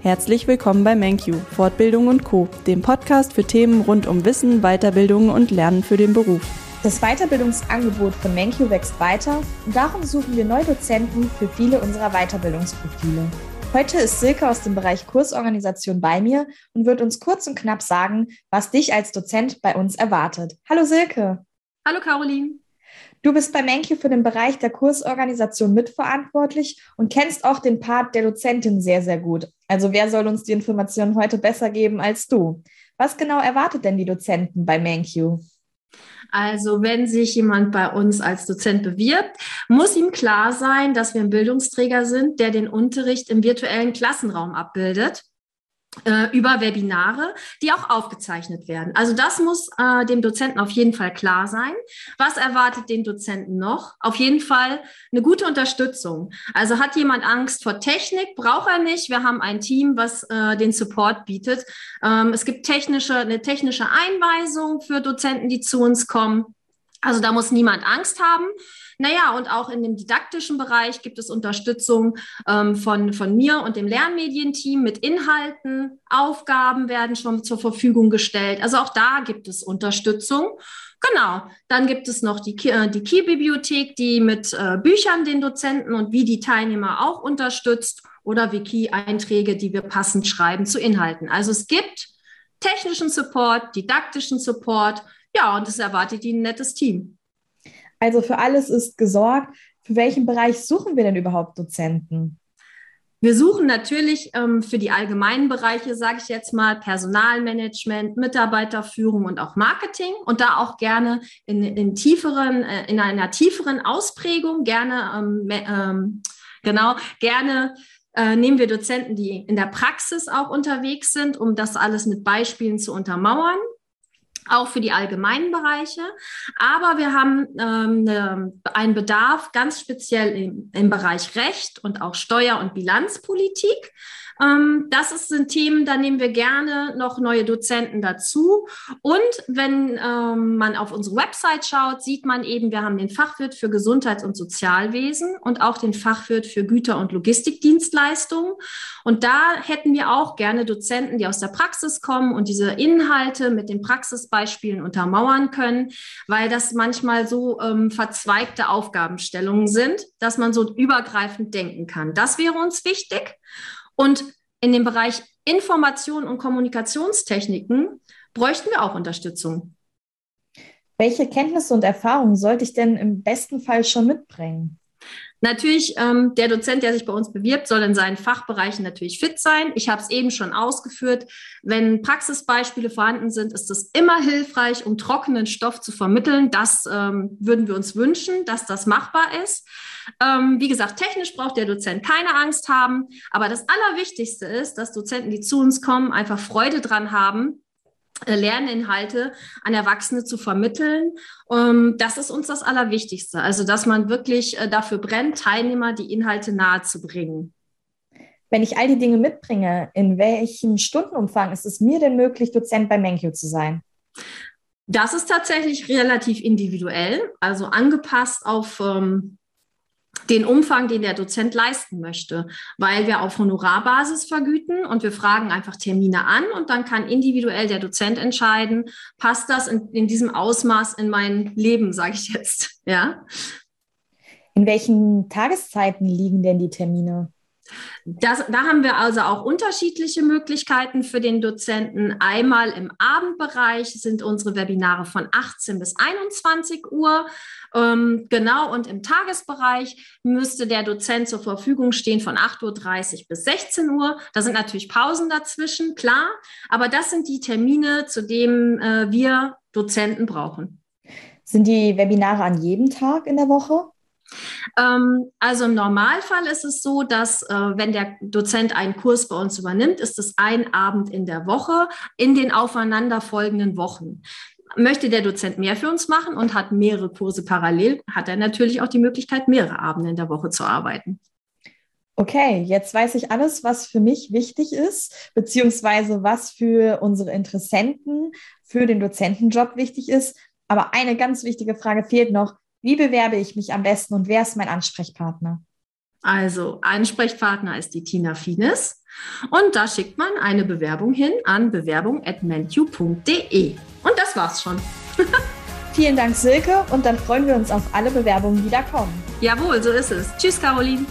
Herzlich willkommen bei MenQ, Fortbildung und Co., dem Podcast für Themen rund um Wissen, Weiterbildung und Lernen für den Beruf. Das Weiterbildungsangebot von MenQ wächst weiter und darum suchen wir neue Dozenten für viele unserer Weiterbildungsprofile. Heute ist Silke aus dem Bereich Kursorganisation bei mir und wird uns kurz und knapp sagen, was dich als Dozent bei uns erwartet. Hallo Silke. Hallo Caroline. Du bist bei Menke für den Bereich der Kursorganisation mitverantwortlich und kennst auch den Part der Dozentin sehr, sehr gut. Also wer soll uns die Informationen heute besser geben als du? Was genau erwartet denn die Dozenten bei MenQ? Also wenn sich jemand bei uns als Dozent bewirbt, muss ihm klar sein, dass wir ein Bildungsträger sind, der den Unterricht im virtuellen Klassenraum abbildet über Webinare, die auch aufgezeichnet werden. Also das muss äh, dem Dozenten auf jeden Fall klar sein. Was erwartet den Dozenten noch? Auf jeden Fall eine gute Unterstützung. Also hat jemand Angst vor Technik? Braucht er nicht. Wir haben ein Team, was äh, den Support bietet. Ähm, es gibt technische, eine technische Einweisung für Dozenten, die zu uns kommen. Also da muss niemand Angst haben. Naja, und auch in dem didaktischen Bereich gibt es Unterstützung ähm, von, von mir und dem Lernmedienteam mit Inhalten. Aufgaben werden schon zur Verfügung gestellt. Also auch da gibt es Unterstützung. Genau. Dann gibt es noch die, äh, die Key-Bibliothek, die mit äh, Büchern den Dozenten und wie die Teilnehmer auch unterstützt oder Wiki-Einträge, die wir passend schreiben zu Inhalten. Also es gibt technischen Support, didaktischen Support. Ja, und es erwartet Ihnen ein nettes Team. Also für alles ist gesorgt. Für welchen Bereich suchen wir denn überhaupt Dozenten? Wir suchen natürlich ähm, für die allgemeinen Bereiche, sage ich jetzt mal, Personalmanagement, Mitarbeiterführung und auch Marketing und da auch gerne in, in tieferen, äh, in einer tieferen Ausprägung, gerne ähm, ähm, genau, gerne äh, nehmen wir Dozenten, die in der Praxis auch unterwegs sind, um das alles mit Beispielen zu untermauern auch für die allgemeinen Bereiche. Aber wir haben ähm, ne, einen Bedarf ganz speziell im, im Bereich Recht und auch Steuer- und Bilanzpolitik. Ähm, das ist, sind Themen, da nehmen wir gerne noch neue Dozenten dazu. Und wenn ähm, man auf unsere Website schaut, sieht man eben, wir haben den Fachwirt für Gesundheits- und Sozialwesen und auch den Fachwirt für Güter- und Logistikdienstleistungen. Und da hätten wir auch gerne Dozenten, die aus der Praxis kommen und diese Inhalte mit den Praxisbeispielen untermauern können, weil das manchmal so ähm, verzweigte Aufgabenstellungen sind, dass man so übergreifend denken kann. Das wäre uns wichtig. Und in dem Bereich Information und Kommunikationstechniken bräuchten wir auch Unterstützung. Welche Kenntnisse und Erfahrungen sollte ich denn im besten Fall schon mitbringen? Natürlich, ähm, der Dozent, der sich bei uns bewirbt, soll in seinen Fachbereichen natürlich fit sein. Ich habe es eben schon ausgeführt. Wenn Praxisbeispiele vorhanden sind, ist es immer hilfreich, um trockenen Stoff zu vermitteln. Das ähm, würden wir uns wünschen, dass das machbar ist. Ähm, wie gesagt, technisch braucht der Dozent keine Angst haben. Aber das Allerwichtigste ist, dass Dozenten, die zu uns kommen, einfach Freude dran haben, Lerninhalte an Erwachsene zu vermitteln. Ähm, das ist uns das Allerwichtigste. Also, dass man wirklich äh, dafür brennt, Teilnehmer die Inhalte nahezubringen. Wenn ich all die Dinge mitbringe, in welchem Stundenumfang ist es mir denn möglich, Dozent bei Menkyo zu sein? Das ist tatsächlich relativ individuell, also angepasst auf ähm, den Umfang, den der Dozent leisten möchte, weil wir auf Honorarbasis vergüten und wir fragen einfach Termine an und dann kann individuell der Dozent entscheiden, passt das in, in diesem Ausmaß in mein Leben, sage ich jetzt, ja. In welchen Tageszeiten liegen denn die Termine? Das, da haben wir also auch unterschiedliche Möglichkeiten für den Dozenten. Einmal im Abendbereich sind unsere Webinare von 18 bis 21 Uhr. Ähm, genau, und im Tagesbereich müsste der Dozent zur Verfügung stehen von 8.30 Uhr bis 16 Uhr. Da sind natürlich Pausen dazwischen, klar, aber das sind die Termine, zu denen äh, wir Dozenten brauchen. Sind die Webinare an jedem Tag in der Woche? Ähm, also im Normalfall ist es so, dass äh, wenn der Dozent einen Kurs bei uns übernimmt, ist es ein Abend in der Woche in den aufeinanderfolgenden Wochen. Möchte der Dozent mehr für uns machen und hat mehrere Kurse parallel, hat er natürlich auch die Möglichkeit, mehrere Abende in der Woche zu arbeiten. Okay, jetzt weiß ich alles, was für mich wichtig ist, beziehungsweise was für unsere Interessenten für den Dozentenjob wichtig ist. Aber eine ganz wichtige Frage fehlt noch. Wie bewerbe ich mich am besten und wer ist mein Ansprechpartner? Also Ansprechpartner ist die Tina Fienes. Und da schickt man eine Bewerbung hin an bewerbung.mentu.de. Und das war's schon. Vielen Dank, Silke, und dann freuen wir uns auf alle Bewerbungen, die da kommen. Jawohl, so ist es. Tschüss, Caroline.